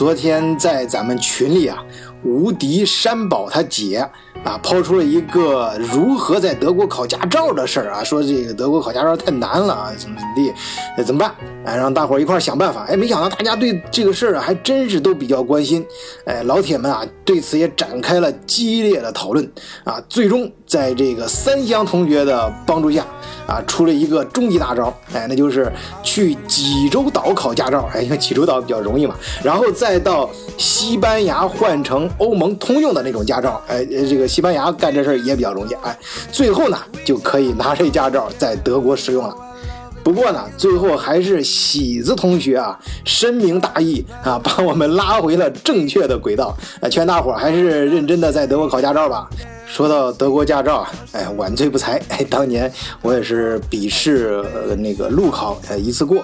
昨天在咱们群里啊，无敌山宝他姐啊抛出了一个如何在德国考驾照的事儿啊，说这个德国考驾照太难了啊，怎么怎么地，怎么办？哎，让大伙儿一块想办法。哎，没想到大家对这个事儿啊还真是都比较关心。哎，老铁们啊对此也展开了激烈的讨论啊，最终在这个三湘同学的帮助下啊，出了一个终极大招。哎，那就是去济州岛考驾照。哎，因为济州岛比较容易嘛，然后再到西班牙换成欧盟通用的那种驾照。哎，这个西班牙干这事儿也比较容易。哎，最后呢就可以拿这驾照在德国使用了。不过呢，最后还是喜子同学啊，深明大义啊，把我们拉回了正确的轨道。劝大伙儿还是认真的在德国考驾照吧。说到德国驾照啊，哎，晚醉不才，哎，当年我也是笔试呃那个路考呃一次过，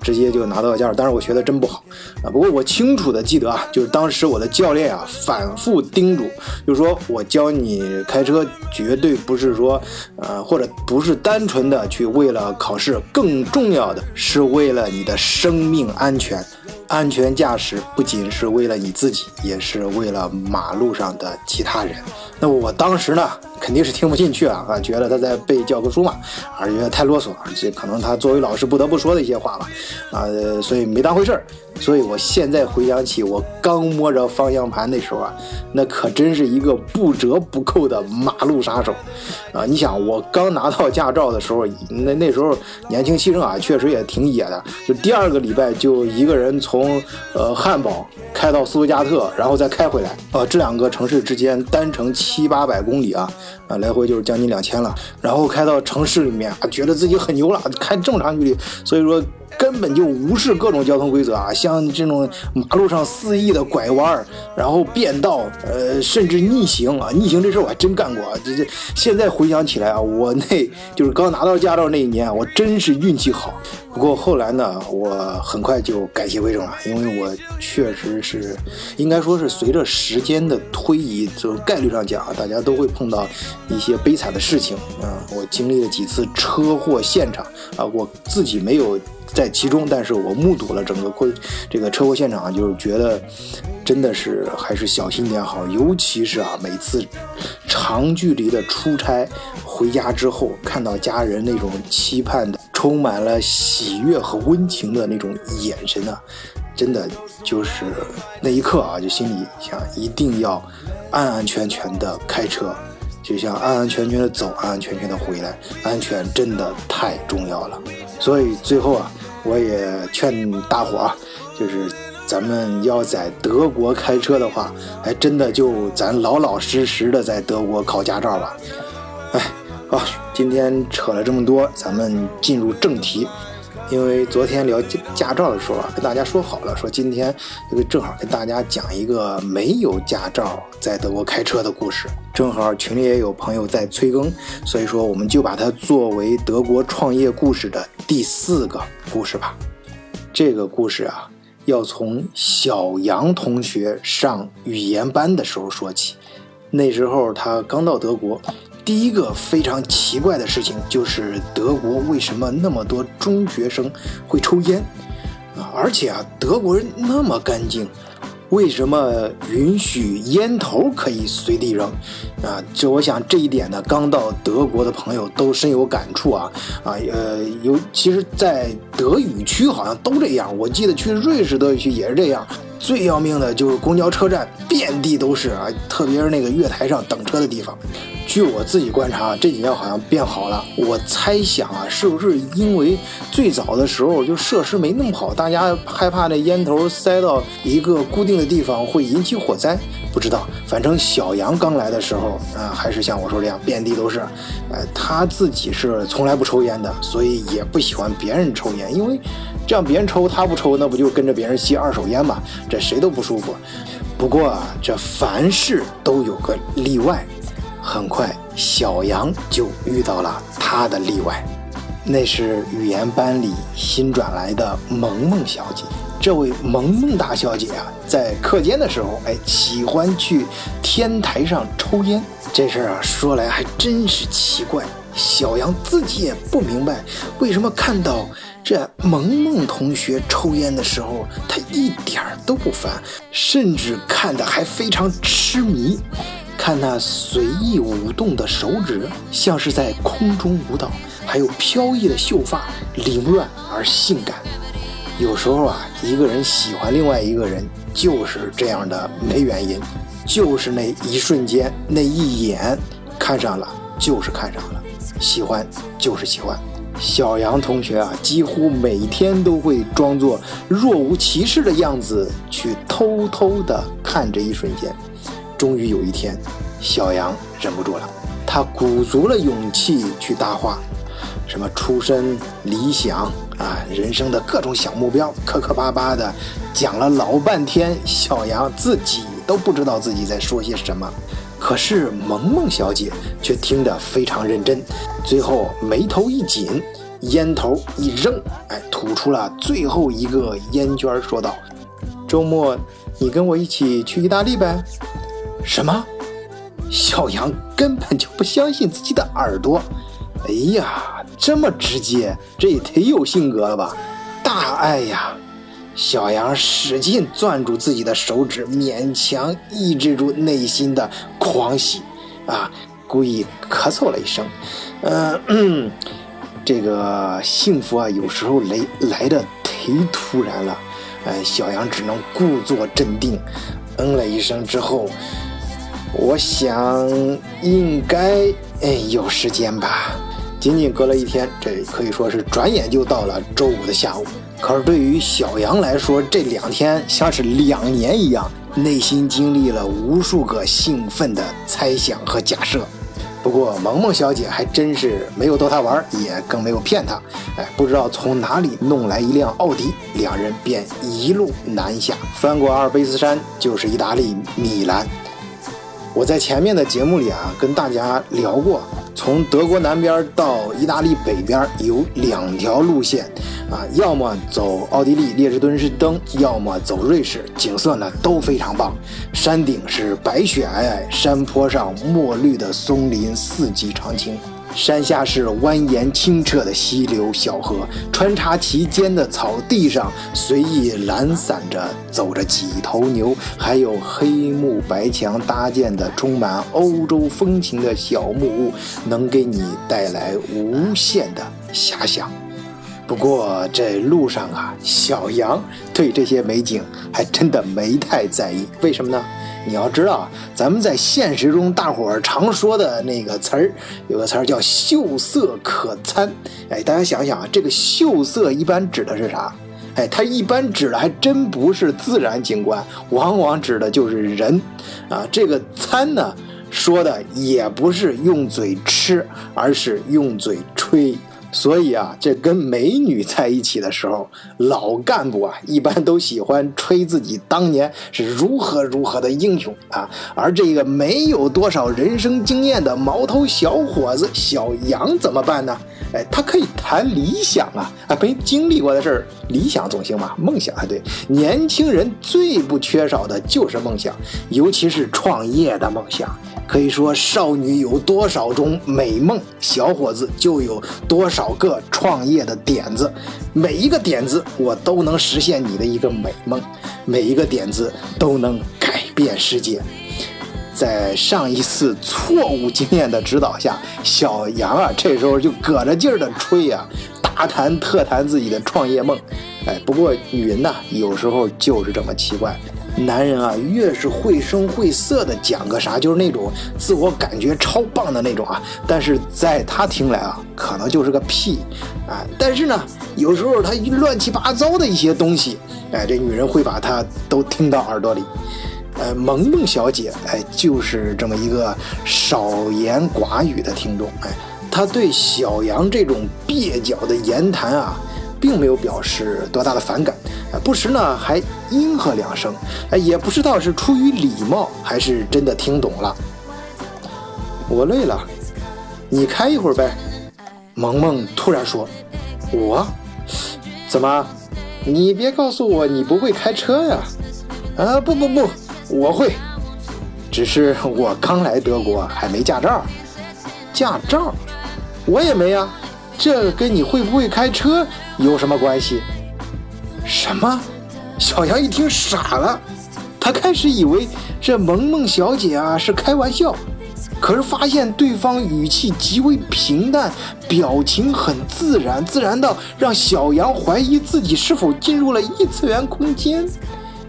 直接就拿到驾照，但是我学的真不好啊。不过我清楚的记得啊，就是当时我的教练啊反复叮嘱，就是说我教你开车绝对不是说呃或者不是单纯的去为了考试，更重要的是为了你的生命安全。安全驾驶不仅是为了你自己，也是为了马路上的其他人。那我当时呢，肯定是听不进去啊，啊，觉得他在背教科书嘛，而且太啰嗦，这可能他作为老师不得不说的一些话吧，啊，所以没当回事儿。所以我现在回想起我刚摸着方向盘那时候啊，那可真是一个不折不扣的马路杀手啊！你想，我刚拿到驾照的时候，那那时候年轻气盛啊，确实也挺野的。就第二个礼拜就一个人从呃汉堡开到斯图加特，然后再开回来，呃，这两个城市之间单程七八百公里啊，啊，来回就是将近两千了。然后开到城市里面啊，觉得自己很牛了，开这么长距离，所以说。根本就无视各种交通规则啊，像这种马路上肆意的拐弯，然后变道，呃，甚至逆行啊，逆行这事我还真干过啊。这这，现在回想起来啊，我那就是刚拿到驾照那一年，我真是运气好。不过后来呢，我很快就改邪归正了，因为我确实是，应该说是随着时间的推移，这种概率上讲啊，大家都会碰到一些悲惨的事情啊。我经历了几次车祸现场啊，我自己没有在其中，但是我目睹了整个过这个车祸现场，就是觉得真的是还是小心点好，尤其是啊，每次长距离的出差回家之后，看到家人那种期盼的。充满了喜悦和温情的那种眼神啊，真的就是那一刻啊，就心里想一定要安安全全的开车，就像安安全全的走，安安全全的回来，安全真的太重要了。所以最后啊，我也劝大伙啊，就是咱们要在德国开车的话，还真的就咱老老实实的在德国考驾照吧。哎。好，今天扯了这么多，咱们进入正题。因为昨天聊驾照的时候啊，跟大家说好了，说今天这个正好跟大家讲一个没有驾照在德国开车的故事。正好群里也有朋友在催更，所以说我们就把它作为德国创业故事的第四个故事吧。这个故事啊，要从小杨同学上语言班的时候说起。那时候他刚到德国。第一个非常奇怪的事情就是德国为什么那么多中学生会抽烟啊？而且啊，德国人那么干净，为什么允许烟头可以随地扔啊？这我想这一点呢，刚到德国的朋友都深有感触啊啊呃，尤其是，在德语区好像都这样，我记得去瑞士德语区也是这样。最要命的就是公交车站遍地都是啊，特别是那个月台上等车的地方。据我自己观察，这几年好像变好了。我猜想啊，是不是因为最早的时候就设施没弄好，大家害怕那烟头塞到一个固定的地方会引起火灾？不知道。反正小杨刚来的时候啊，还是像我说这样，遍地都是。呃，他自己是从来不抽烟的，所以也不喜欢别人抽烟，因为。这样别人抽他不抽，那不就跟着别人吸二手烟吗？这谁都不舒服。不过啊，这凡事都有个例外。很快，小杨就遇到了他的例外，那是语言班里新转来的萌萌小姐。这位萌萌大小姐啊，在课间的时候，哎，喜欢去天台上抽烟。这事儿啊，说来还真是奇怪。小杨自己也不明白，为什么看到这萌萌同学抽烟的时候，他一点儿都不烦，甚至看的还非常痴迷。看那随意舞动的手指，像是在空中舞蹈；还有飘逸的秀发，凌乱而性感。有时候啊，一个人喜欢另外一个人，就是这样的，没原因，就是那一瞬间，那一眼，看上了就是看上了，喜欢就是喜欢。小杨同学啊，几乎每天都会装作若无其事的样子，去偷偷的看这一瞬间。终于有一天，小杨忍不住了，他鼓足了勇气去搭话，什么出身、理想啊，人生的各种小目标，磕磕巴巴的讲了老半天，小杨自己都不知道自己在说些什么。可是萌萌小姐却听得非常认真，最后眉头一紧，烟头一扔，哎，吐出了最后一个烟圈，说道：“周末你跟我一起去意大利呗。”什么？小羊根本就不相信自己的耳朵。哎呀，这么直接，这也忒有性格了吧？大爱呀！小羊使劲攥住自己的手指，勉强抑制住内心的狂喜，啊，故意咳嗽了一声。嗯，这个幸福啊，有时候来来的忒突然了。哎，小羊只能故作镇定，嗯了一声之后。我想应该哎有时间吧，仅仅隔了一天，这可以说是转眼就到了周五的下午。可是对于小杨来说，这两天像是两年一样，内心经历了无数个兴奋的猜想和假设。不过萌萌小姐还真是没有逗他玩，也更没有骗他。哎，不知道从哪里弄来一辆奥迪，两人便一路南下，翻过阿尔卑斯山，就是意大利米兰。我在前面的节目里啊，跟大家聊过，从德国南边到意大利北边有两条路线，啊，要么走奥地利列支敦士登，要么走瑞士，景色呢都非常棒，山顶是白雪皑皑，山坡上墨绿的松林四季常青。山下是蜿蜒清澈的溪流小河，穿插其间的草地上随意懒散着走着几头牛，还有黑木白墙搭建的充满欧洲风情的小木屋，能给你带来无限的遐想。不过这路上啊，小杨对这些美景还真的没太在意，为什么呢？你要知道，咱们在现实中大伙儿常说的那个词儿，有个词儿叫“秀色可餐”。哎，大家想想啊，这个秀色一般指的是啥？哎，它一般指的还真不是自然景观，往往指的就是人。啊，这个“餐”呢，说的也不是用嘴吃，而是用嘴吹。所以啊，这跟美女在一起的时候，老干部啊一般都喜欢吹自己当年是如何如何的英雄啊，而这个没有多少人生经验的毛头小伙子小杨怎么办呢？哎，他可以谈理想啊，啊，没经历过的事儿，理想总行吧？梦想啊对，年轻人最不缺少的就是梦想，尤其是创业的梦想。可以说，少女有多少种美梦，小伙子就有多少个创业的点子。每一个点子，我都能实现你的一个美梦；每一个点子都能改变世界。在上一次错误经验的指导下，小杨啊，这时候就搁着劲儿的吹呀，大谈特谈自己的创业梦。哎，不过女人呐，有时候就是这么奇怪。男人啊，越是绘声绘色的讲个啥，就是那种自我感觉超棒的那种啊，但是在他听来啊，可能就是个屁啊。但是呢，有时候他乱七八糟的一些东西，哎，这女人会把他都听到耳朵里。呃，萌萌小姐，哎，就是这么一个少言寡语的听众，哎，她对小杨这种蹩脚的言谈啊。并没有表示多大的反感，啊，不时呢还应和两声，哎，也不知道是出于礼貌还是真的听懂了。我累了，你开一会儿呗。萌萌突然说：“我怎么？你别告诉我你不会开车呀？啊，不不不，我会，只是我刚来德国还没驾照。驾照？我也没啊，这跟你会不会开车有什么关系？什么？小杨一听傻了，他开始以为这萌萌小姐啊是开玩笑，可是发现对方语气极为平淡，表情很自然，自然到让小杨怀疑自己是否进入了异次元空间。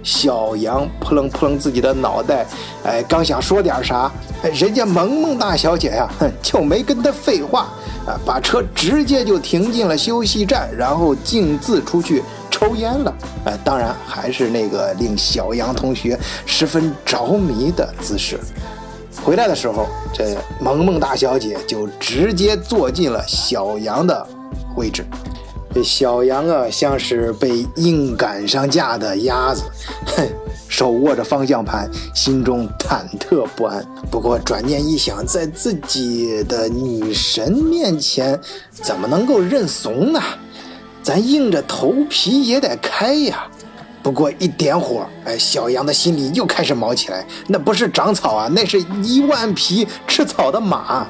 小杨扑棱扑棱自己的脑袋，哎，刚想说点啥，人家萌萌大小姐呀，哼，就没跟他废话，啊，把车直接就停进了休息站，然后径自出去抽烟了。哎，当然还是那个令小杨同学十分着迷的姿势。回来的时候，这萌萌大小姐就直接坐进了小杨的位置。这小杨啊，像是被硬赶上架的鸭子，哼，手握着方向盘，心中忐忑不安。不过转念一想，在自己的女神面前，怎么能够认怂呢？咱硬着头皮也得开呀。不过一点火，哎，小杨的心里又开始毛起来。那不是长草啊，那是一万匹吃草的马。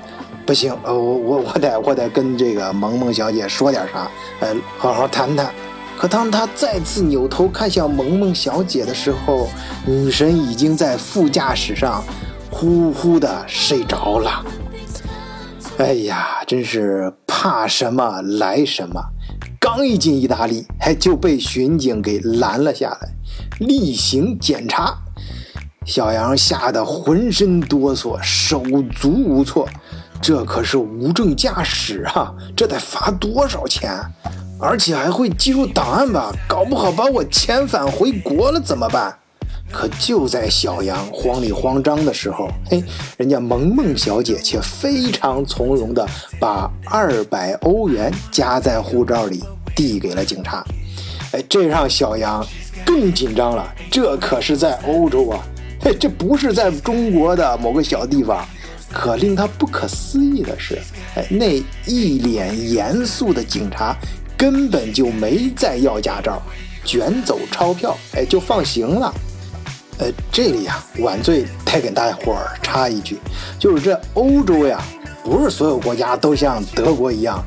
不行，呃，我我我得我得跟这个萌萌小姐说点啥，呃，好好谈谈。可当他再次扭头看向萌萌小姐的时候，女神已经在副驾驶上呼呼的睡着了。哎呀，真是怕什么来什么！刚一进意大利，还就被巡警给拦了下来，例行检查。小杨吓得浑身哆嗦，手足无措。这可是无证驾驶啊！这得罚多少钱？而且还会记入档案吧？搞不好把我遣返回国了怎么办？可就在小杨慌里慌张的时候，嘿，人家萌萌小姐却非常从容地把二百欧元夹在护照里递给了警察。哎，这让小杨更紧张了。这可是在欧洲啊！嘿，这不是在中国的某个小地方。可令他不可思议的是，哎，那一脸严肃的警察根本就没再要驾照，卷走钞票，哎，就放行了。呃，这里呀，晚醉再给大伙儿插一句，就是这欧洲呀，不是所有国家都像德国一样。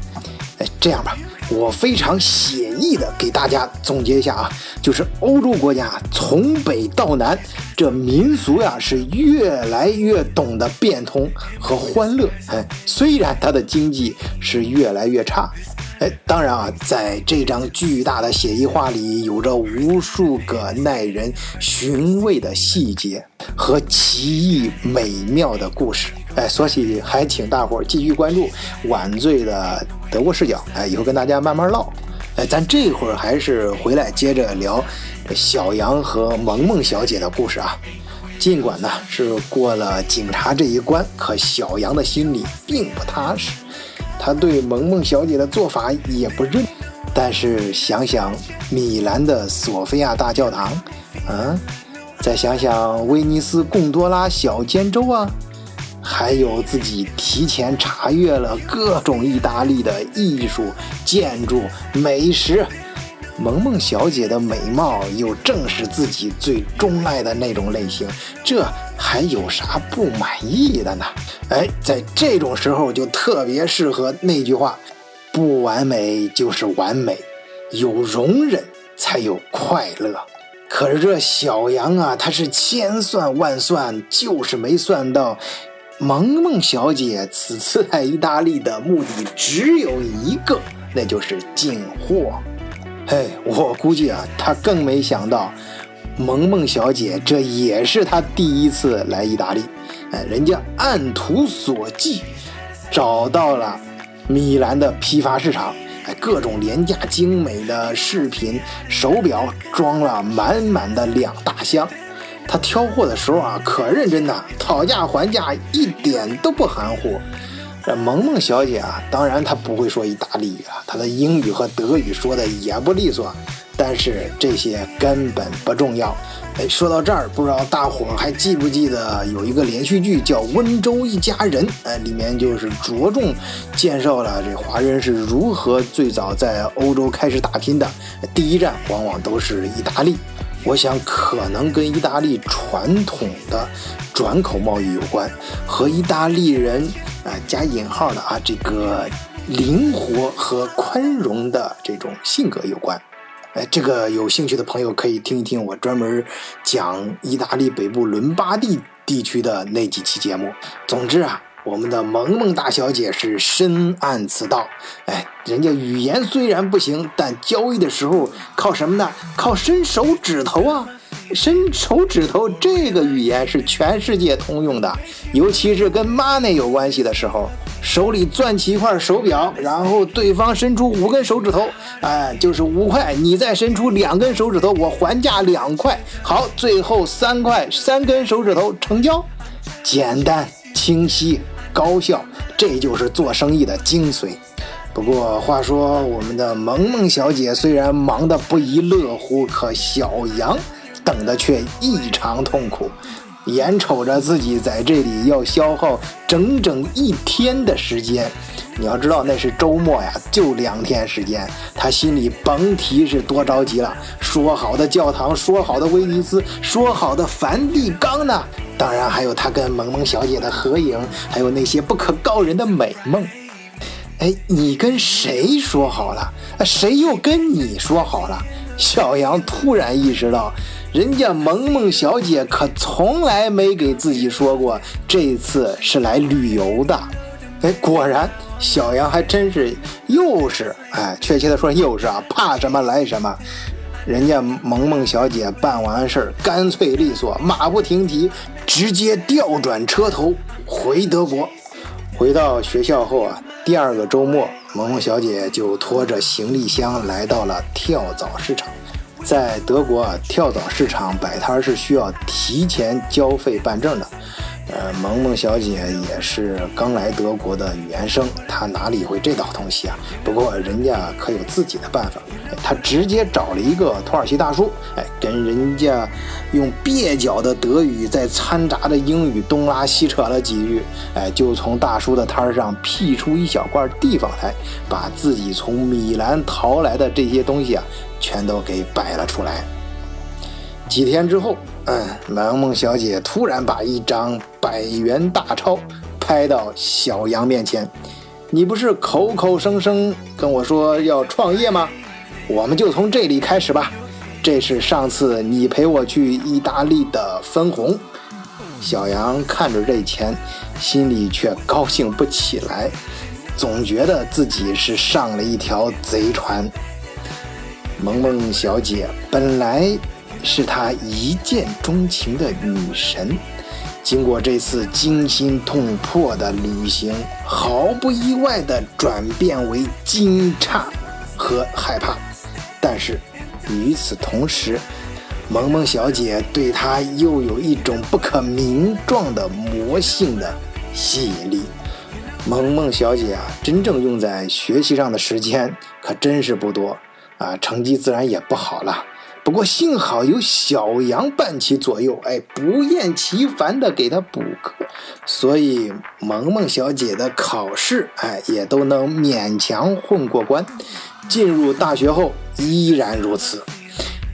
哎，这样吧。我非常写意的给大家总结一下啊，就是欧洲国家从北到南，这民俗呀是越来越懂得变通和欢乐。哎，虽然它的经济是越来越差，哎，当然啊，在这张巨大的写意画里，有着无数个耐人寻味的细节和奇异美妙的故事。哎，所以还请大伙儿继续关注晚醉的德国视角。哎，以后跟大家慢慢唠。哎，咱这会儿还是回来接着聊这小杨和萌萌小姐的故事啊。尽管呢是过了警察这一关，可小杨的心里并不踏实，他对萌萌小姐的做法也不认。但是想想米兰的索菲亚大教堂，嗯，再想想威尼斯贡多拉小尖洲啊。还有自己提前查阅了各种意大利的艺术、建筑、美食，萌萌小姐的美貌又正是自己最钟爱的那种类型，这还有啥不满意的呢？哎，在这种时候就特别适合那句话：不完美就是完美，有容忍才有快乐。可是这小杨啊，他是千算万算，就是没算到。萌萌小姐此次来意大利的目的只有一个，那就是进货。嘿，我估计啊，她更没想到，萌萌小姐这也是她第一次来意大利。哎，人家按图索骥，找到了米兰的批发市场，哎，各种廉价精美的饰品、手表装了满满的两大箱。他挑货的时候啊，可认真呐，讨价还价一点都不含糊。这萌萌小姐啊，当然她不会说意大利语啊，她的英语和德语说的也不利索，但是这些根本不重要。哎，说到这儿，不知道大伙儿还记不记得有一个连续剧叫《温州一家人》？哎，里面就是着重介绍了这华人是如何最早在欧洲开始打拼的，第一站往往都是意大利。我想可能跟意大利传统的转口贸易有关，和意大利人啊加引号的啊这个灵活和宽容的这种性格有关。哎，这个有兴趣的朋友可以听一听我专门讲意大利北部伦巴第地区的那几期节目。总之啊，我们的萌萌大小姐是深谙此道。哎，人家语言虽然不行，但交易的时候靠什么呢？靠伸手指头啊！伸手指头这个语言是全世界通用的，尤其是跟 money 有关系的时候。手里攥起一块手表，然后对方伸出五根手指头，哎，就是五块。你再伸出两根手指头，我还价两块。好，最后三块三根手指头成交，简单清晰高效，这就是做生意的精髓。不过话说，我们的萌萌小姐虽然忙得不亦乐乎，可小杨等的却异常痛苦。眼瞅着自己在这里要消耗整整一天的时间，你要知道那是周末呀，就两天时间，他心里甭提是多着急了。说好的教堂，说好的威尼斯，说好的梵蒂冈呢？当然还有他跟萌萌小姐的合影，还有那些不可告人的美梦。哎，你跟谁说好了？谁又跟你说好了？小杨突然意识到。人家萌萌小姐可从来没给自己说过这次是来旅游的，哎，果然小杨还真是又是哎，确切的说又是啊，怕什么来什么。人家萌萌小姐办完事儿干脆利索，马不停蹄，直接调转车头回德国。回到学校后啊，第二个周末，萌萌小姐就拖着行李箱来到了跳蚤市场。在德国啊，跳蚤市场摆摊是需要提前交费办证的。呃，萌萌小姐也是刚来德国的语言生，她哪里会这套东西啊？不过人家可有自己的办法，她直接找了一个土耳其大叔，哎，跟人家用蹩脚的德语再掺杂的英语东拉西扯了几句，哎，就从大叔的摊上辟出一小块地方台，把自己从米兰淘来的这些东西啊，全都给摆了出来。几天之后。嗯，萌萌小姐突然把一张百元大钞拍到小杨面前。你不是口口声声跟我说要创业吗？我们就从这里开始吧。这是上次你陪我去意大利的分红。小杨看着这钱，心里却高兴不起来，总觉得自己是上了一条贼船。萌萌小姐本来。是他一见钟情的女神，经过这次惊心动魄的旅行，毫不意外地转变为惊诧和害怕。但是与此同时，萌萌小姐对他又有一种不可名状的魔性的吸引力。萌萌小姐啊，真正用在学习上的时间可真是不多啊，成绩自然也不好了。不过幸好有小杨伴其左右，哎，不厌其烦的给他补课，所以萌萌小姐的考试，哎，也都能勉强混过关。进入大学后依然如此。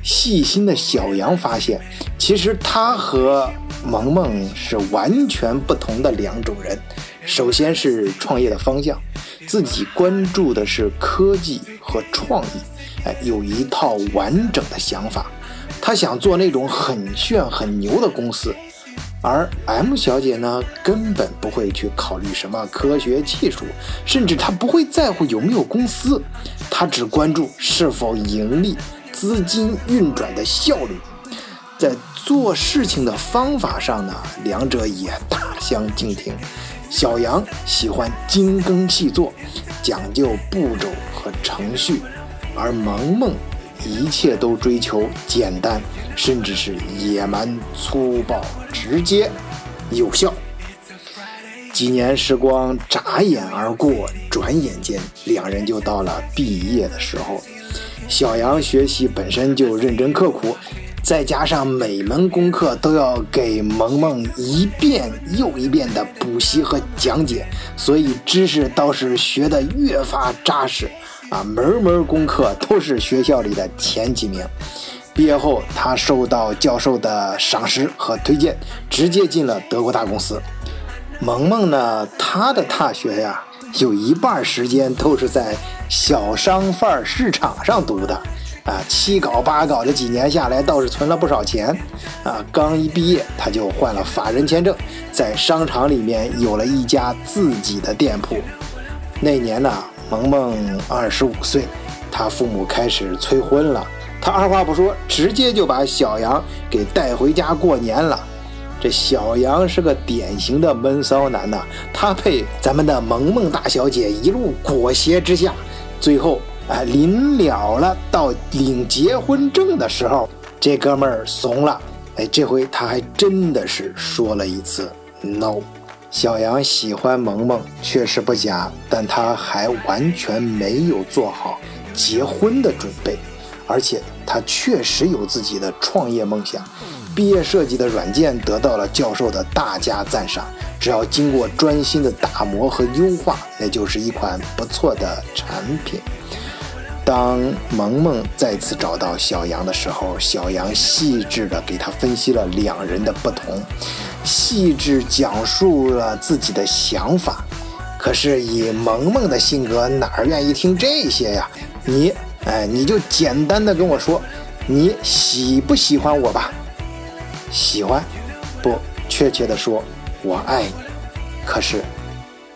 细心的小杨发现，其实他和萌萌是完全不同的两种人。首先是创业的方向，自己关注的是科技和创意。有一套完整的想法，他想做那种很炫很牛的公司，而 M 小姐呢，根本不会去考虑什么科学技术，甚至她不会在乎有没有公司，她只关注是否盈利、资金运转的效率。在做事情的方法上呢，两者也大相径庭。小杨喜欢精耕细作，讲究步骤和程序。而萌萌，一切都追求简单，甚至是野蛮、粗暴、直接、有效。几年时光眨眼而过，转眼间两人就到了毕业的时候。小杨学习本身就认真刻苦，再加上每门功课都要给萌萌一遍又一遍的补习和讲解，所以知识倒是学得越发扎实。啊，门门功课都是学校里的前几名。毕业后，他受到教授的赏识和推荐，直接进了德国大公司。萌萌呢，他的大学呀，有一半时间都是在小商贩市场上读的，啊，七搞八搞这几年下来倒是存了不少钱，啊，刚一毕业他就换了法人签证，在商场里面有了一家自己的店铺。那年呢，萌萌二十五岁，他父母开始催婚了，他二话不说，直接就把小杨给带回家过年了。这小杨是个典型的闷骚男呐，他被咱们的萌萌大小姐一路裹挟之下，最后哎临了了到领结婚证的时候，这哥们儿怂了，哎，这回他还真的是说了一次 no。小杨喜欢萌萌确实不假，但他还完全没有做好结婚的准备，而且他确实有自己的创业梦想。毕业设计的软件得到了教授的大加赞赏，只要经过专心的打磨和优化，那就是一款不错的产品。当萌萌再次找到小杨的时候，小杨细致的给他分析了两人的不同，细致讲述了自己的想法。可是以萌萌的性格，哪愿意听这些呀？你，哎，你就简单的跟我说，你喜不喜欢我吧？喜欢，不确切的说，我爱你。可是，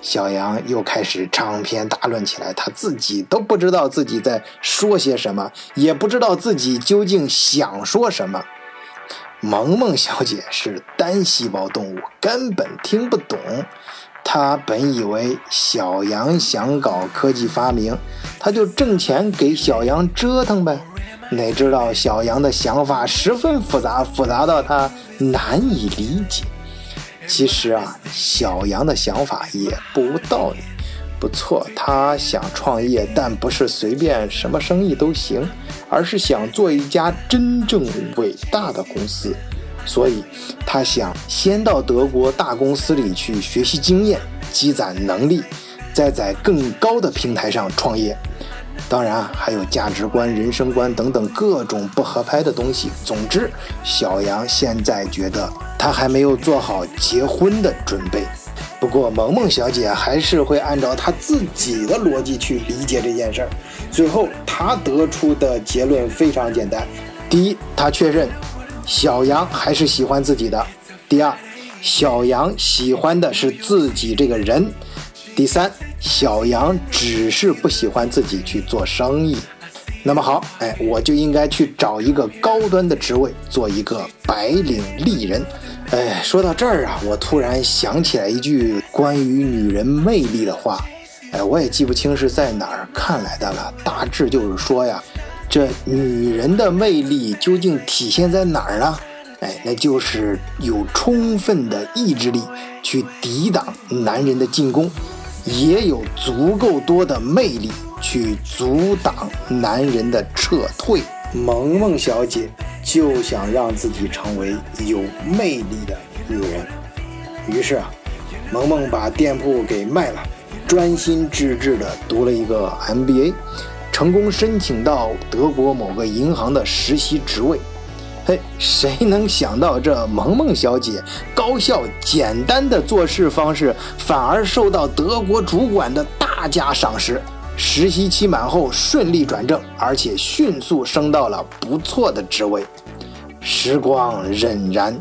小杨又开始长篇大论起来，他自己都不知道自己在说些什么，也不知道自己究竟想说什么。萌萌小姐是单细胞动物，根本听不懂。她本以为小杨想搞科技发明，她就挣钱给小杨折腾呗。哪知道小杨的想法十分复杂，复杂到他难以理解。其实啊，小杨的想法也不无道理。不错，他想创业，但不是随便什么生意都行，而是想做一家真正伟大的公司。所以，他想先到德国大公司里去学习经验，积攒能力，再在更高的平台上创业。当然还有价值观、人生观等等各种不合拍的东西。总之，小杨现在觉得他还没有做好结婚的准备。不过，萌萌小姐还是会按照她自己的逻辑去理解这件事儿。最后，她得出的结论非常简单：第一，她确认小杨还是喜欢自己的；第二，小杨喜欢的是自己这个人。第三，小杨只是不喜欢自己去做生意。那么好，哎，我就应该去找一个高端的职位，做一个白领丽人。哎，说到这儿啊，我突然想起来一句关于女人魅力的话，哎，我也记不清是在哪儿看来的了。大致就是说呀，这女人的魅力究竟体现在哪儿呢？哎，那就是有充分的意志力去抵挡男人的进攻。也有足够多的魅力去阻挡男人的撤退。萌萌小姐就想让自己成为有魅力的女人，于是啊，萌萌把店铺给卖了，专心致志地读了一个 MBA，成功申请到德国某个银行的实习职位。嘿，谁能想到这萌萌小姐高效简单的做事方式，反而受到德国主管的大加赏识？实习期满后顺利转正，而且迅速升到了不错的职位。时光荏苒，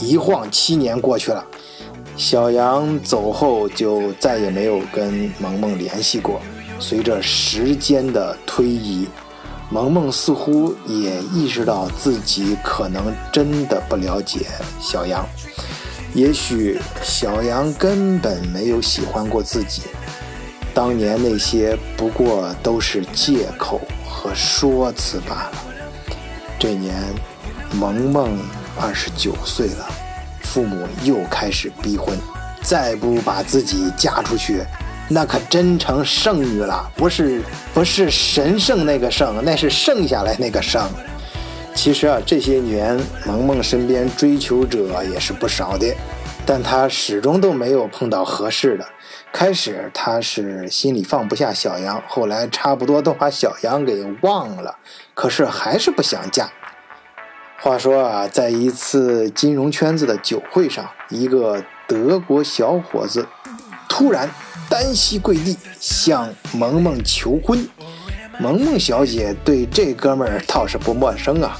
一晃七年过去了。小杨走后就再也没有跟萌萌联系过。随着时间的推移。萌萌似乎也意识到自己可能真的不了解小杨，也许小杨根本没有喜欢过自己，当年那些不过都是借口和说辞罢了。这年，萌萌二十九岁了，父母又开始逼婚，再不把自己嫁出去。那可真成剩女了，不是不是神圣那个圣，那是剩下来那个剩。其实啊，这些年萌萌身边追求者也是不少的，但她始终都没有碰到合适的。开始她是心里放不下小杨，后来差不多都把小杨给忘了，可是还是不想嫁。话说啊，在一次金融圈子的酒会上，一个德国小伙子突然。单膝跪地向萌萌求婚。萌萌小姐对这哥们儿倒是不陌生啊，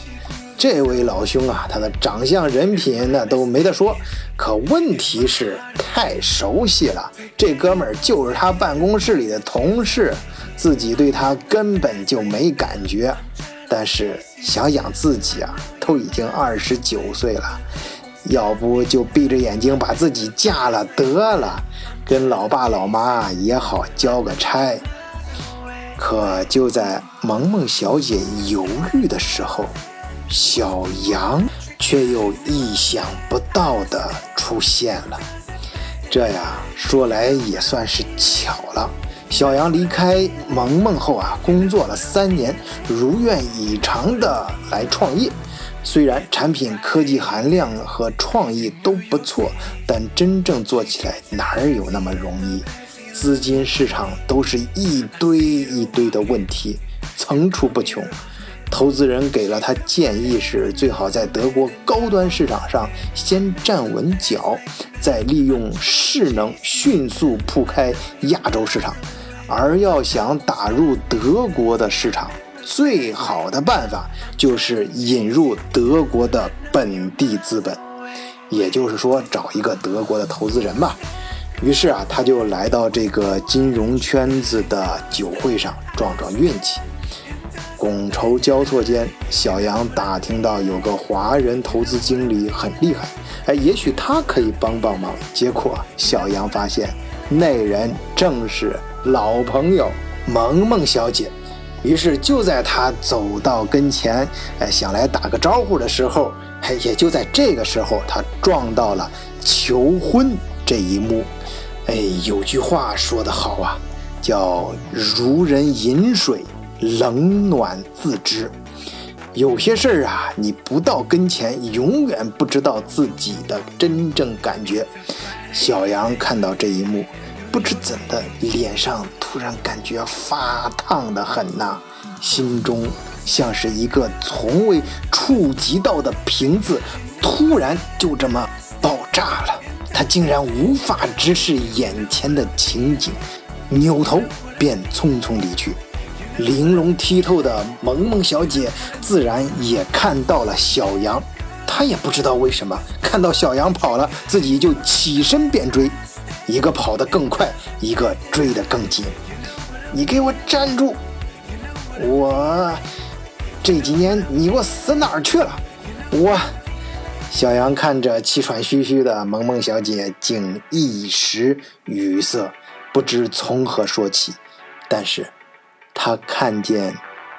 这位老兄啊，他的长相人品那都没得说，可问题是太熟悉了，这哥们儿就是他办公室里的同事，自己对他根本就没感觉。但是想想自己啊，都已经二十九岁了，要不就闭着眼睛把自己嫁了得了，跟老爸老妈也好交个差。可就在萌萌小姐犹豫的时候，小杨却又意想不到的出现了。这呀，说来也算是巧了。小杨离开萌萌后啊，工作了三年，如愿以偿的来创业。虽然产品科技含量和创意都不错，但真正做起来哪儿有那么容易？资金市场都是一堆一堆的问题，层出不穷。投资人给了他建议是，最好在德国高端市场上先站稳脚，再利用势能迅速铺开亚洲市场。而要想打入德国的市场，最好的办法就是引入德国的本地资本，也就是说，找一个德国的投资人吧。于是啊，他就来到这个金融圈子的酒会上撞撞运气。觥筹交错间，小杨打听到有个华人投资经理很厉害，哎，也许他可以帮帮忙。结果小杨发现那人正是老朋友萌萌小姐。于是就在他走到跟前，哎，想来打个招呼的时候，哎，也就在这个时候，他撞到了求婚这一幕。哎，有句话说得好啊，叫“如人饮水，冷暖自知”。有些事儿啊，你不到跟前，永远不知道自己的真正感觉。小杨看到这一幕，不知怎的，脸上突然感觉发烫的很呐，心中像是一个从未触及到的瓶子，突然就这么爆炸了。他竟然无法直视眼前的情景，扭头便匆匆离去。玲珑剔透的萌萌小姐自然也看到了小羊，她也不知道为什么看到小羊跑了，自己就起身便追，一个跑得更快，一个追得更紧。你给我站住！我这几年你给我死哪儿去了？我。小杨看着气喘吁吁的萌萌小姐，竟一时语塞，不知从何说起。但是，他看见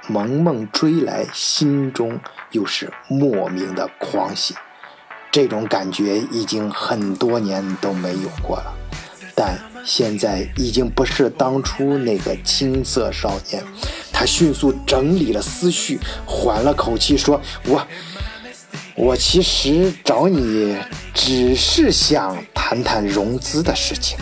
萌萌追来，心中又是莫名的狂喜。这种感觉已经很多年都没有过了。但现在已经不是当初那个青涩少年。他迅速整理了思绪，缓了口气说：“我。”我其实找你只是想谈谈融资的事情，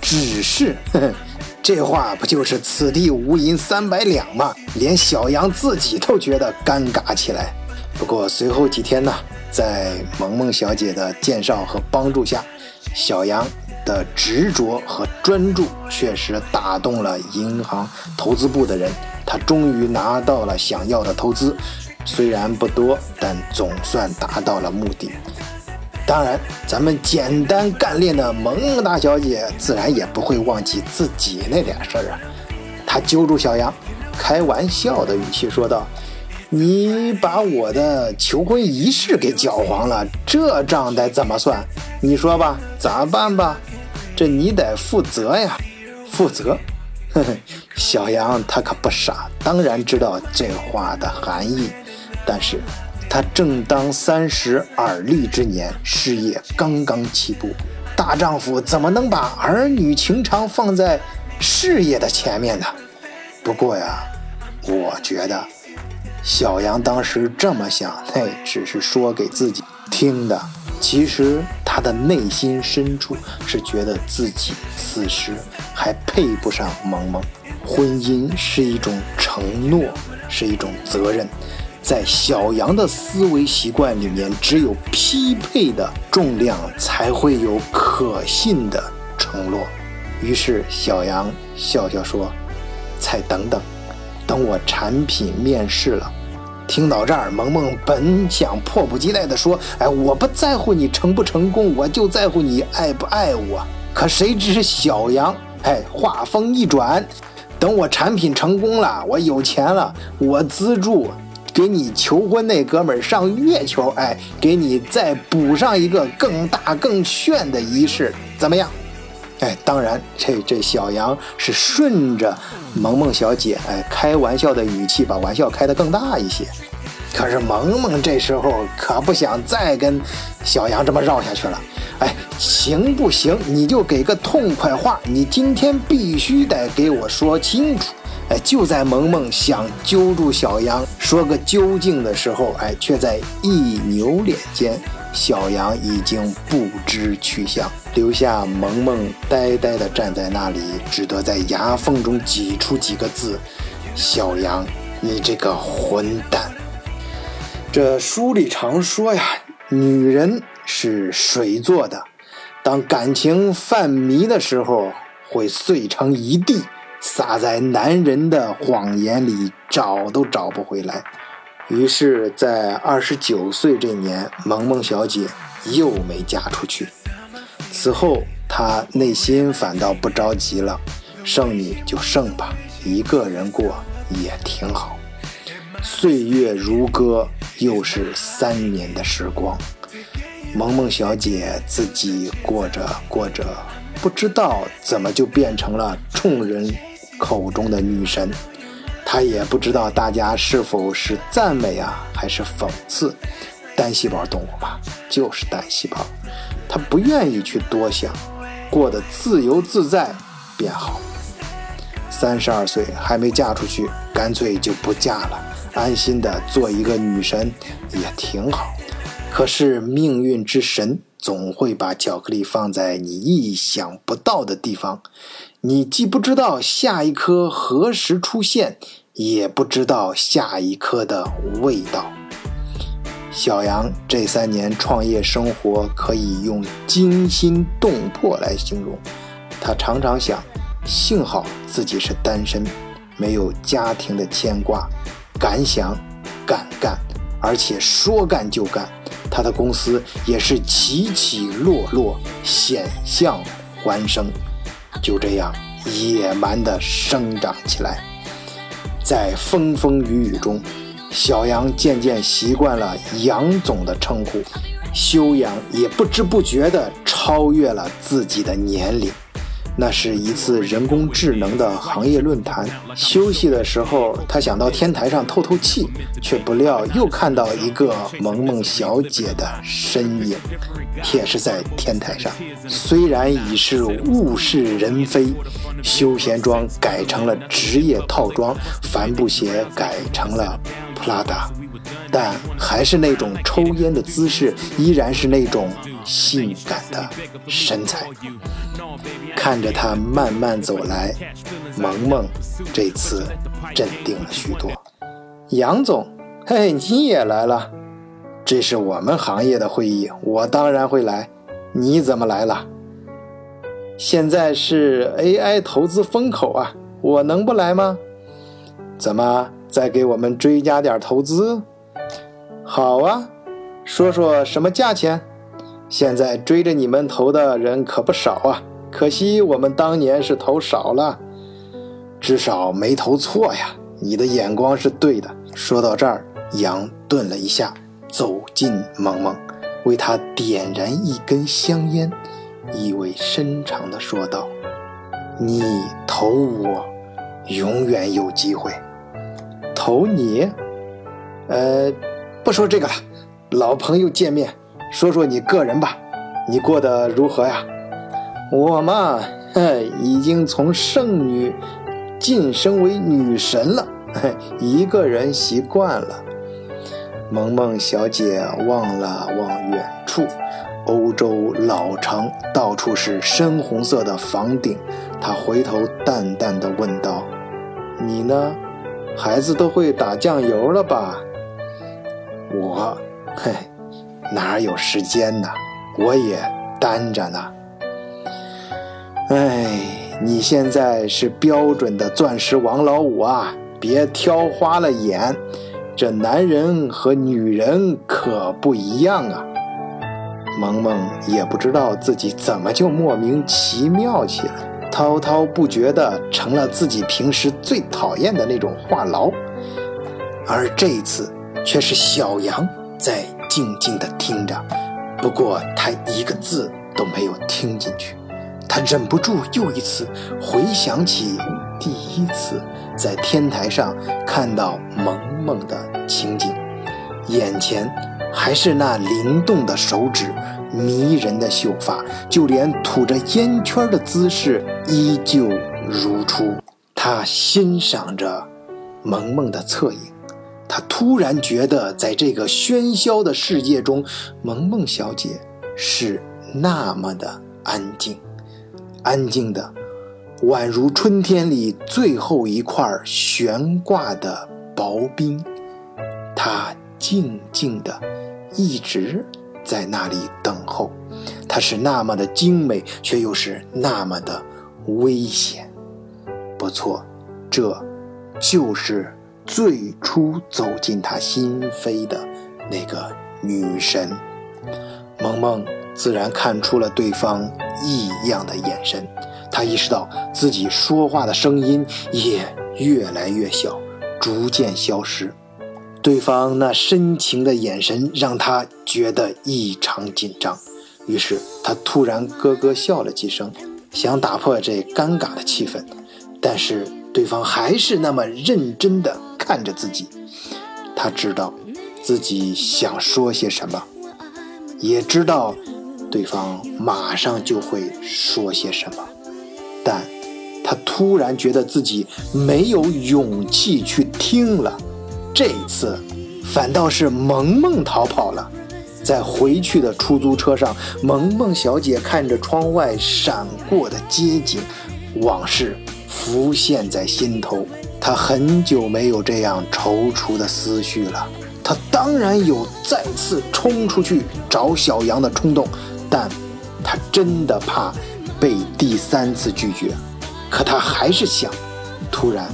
只是，这话不就是此地无银三百两吗？连小杨自己都觉得尴尬起来。不过随后几天呢，在萌萌小姐的介绍和帮助下，小杨的执着和专注确实打动了银行投资部的人，他终于拿到了想要的投资。虽然不多，但总算达到了目的。当然，咱们简单干练的萌大小姐自然也不会忘记自己那点事儿啊。她揪住小杨，开玩笑的语气说道：“你把我的求婚仪式给搅黄了，这账得怎么算？你说吧，咋办吧？这你得负责呀，负责。”呵呵，小杨他可不傻，当然知道这话的含义。但是，他正当三十而立之年，事业刚刚起步，大丈夫怎么能把儿女情长放在事业的前面呢？不过呀，我觉得小杨当时这么想，那只是说给自己听的。其实他的内心深处是觉得自己此时还配不上萌萌。婚姻是一种承诺，是一种责任。在小杨的思维习惯里面，只有匹配的重量，才会有可信的承诺。于是小杨笑笑说：“再等等，等我产品面世了。”听到这儿，萌萌本想迫不及待地说：“哎，我不在乎你成不成功，我就在乎你爱不爱我。”可谁知小杨，哎，话锋一转：“等我产品成功了，我有钱了，我资助给你求婚那哥们儿上月球，哎，给你再补上一个更大更炫的仪式，怎么样？”哎，当然，这这小杨是顺着萌萌小姐哎开玩笑的语气，把玩笑开得更大一些。可是萌萌这时候可不想再跟小杨这么绕下去了。哎，行不行？你就给个痛快话，你今天必须得给我说清楚。哎，就在萌萌想揪住小杨说个究竟的时候，哎，却在一扭脸间。小杨已经不知去向，留下萌萌呆呆地站在那里，只得在牙缝中挤出几个字：“小杨，你这个混蛋！”这书里常说呀，女人是水做的，当感情犯迷的时候，会碎成一地，撒在男人的谎言里，找都找不回来。于是，在二十九岁这年，萌萌小姐又没嫁出去。此后，她内心反倒不着急了，剩女就剩吧，一个人过也挺好。岁月如歌，又是三年的时光，萌萌小姐自己过着过着，不知道怎么就变成了众人口中的女神。他也不知道大家是否是赞美啊，还是讽刺。单细胞动物吧，就是单细胞。他不愿意去多想，过得自由自在便好。三十二岁还没嫁出去，干脆就不嫁了，安心的做一个女神也挺好。可是命运之神总会把巧克力放在你意想不到的地方，你既不知道下一颗何时出现。也不知道下一颗的味道。小杨这三年创业生活可以用惊心动魄来形容。他常常想，幸好自己是单身，没有家庭的牵挂，敢想敢干，而且说干就干。他的公司也是起起落落，险象环生，就这样野蛮地生长起来。在风风雨雨中，小杨渐渐习惯了杨总的称呼，修养也不知不觉地超越了自己的年龄。那是一次人工智能的行业论坛，休息的时候，他想到天台上透透气，却不料又看到一个萌萌小姐的身影，也是在天台上。虽然已是物是人非，休闲装改成了职业套装，帆布鞋改成了拉达，但还是那种抽烟的姿势，依然是那种性感的身材。看着他慢慢走来，萌萌这次镇定了许多。杨总，嘿，你也来了？这是我们行业的会议，我当然会来。你怎么来了？现在是 AI 投资风口啊，我能不来吗？怎么再给我们追加点投资？好啊，说说什么价钱？现在追着你们投的人可不少啊。可惜我们当年是投少了，至少没投错呀。你的眼光是对的。说到这儿，杨顿了一下，走近萌萌，为他点燃一根香烟，意味深长地说道：“你投我，永远有机会。投你？呃，不说这个了，老朋友见面，说说你个人吧，你过得如何呀？”我嘛，嘿，已经从圣女晋升为女神了，一个人习惯了。萌萌小姐望了望远处，欧洲老城到处是深红色的房顶，她回头淡淡的问道：“你呢？孩子都会打酱油了吧？”我，嘿，哪有时间呢？我也单着呢。哎，你现在是标准的钻石王老五啊，别挑花了眼。这男人和女人可不一样啊。”萌萌也不知道自己怎么就莫名其妙起来，滔滔不绝的成了自己平时最讨厌的那种话痨，而这一次却是小杨在静静的听着，不过他一个字都没有听进去，他忍不住又一次回想起第一次在天台上看到萌萌的情景，眼前。还是那灵动的手指，迷人的秀发，就连吐着烟圈的姿势依旧如初。他欣赏着萌萌的侧影，他突然觉得，在这个喧嚣的世界中，萌萌小姐是那么的安静，安静的，宛如春天里最后一块悬挂的薄冰。他静静的。一直在那里等候，她是那么的精美，却又是那么的危险。不错，这就是最初走进他心扉的那个女神。萌萌自然看出了对方异样的眼神，她意识到自己说话的声音也越来越小，逐渐消失。对方那深情的眼神让他觉得异常紧张，于是他突然咯咯笑了几声，想打破这尴尬的气氛。但是对方还是那么认真地看着自己，他知道自己想说些什么，也知道对方马上就会说些什么，但他突然觉得自己没有勇气去听了。这一次，反倒是萌萌逃跑了。在回去的出租车上，萌萌小姐看着窗外闪过的街景，往事浮现在心头。她很久没有这样踌躇的思绪了。她当然有再次冲出去找小杨的冲动，但她真的怕被第三次拒绝。可她还是想。突然，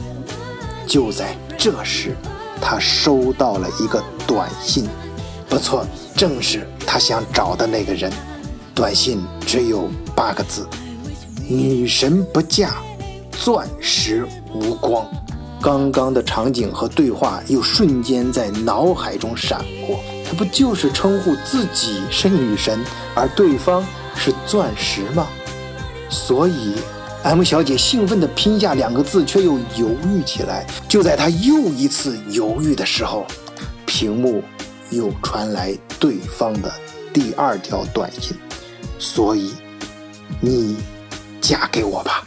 就在这时。他收到了一个短信，不错，正是他想找的那个人。短信只有八个字：“女神不嫁，钻石无光。”刚刚的场景和对话又瞬间在脑海中闪过。他不就是称呼自己是女神，而对方是钻石吗？所以。m 小姐兴奋的拼下两个字，却又犹豫起来，就在她又一次犹豫的时候，屏幕又传来对方的第二条短信，所以你嫁给我吧。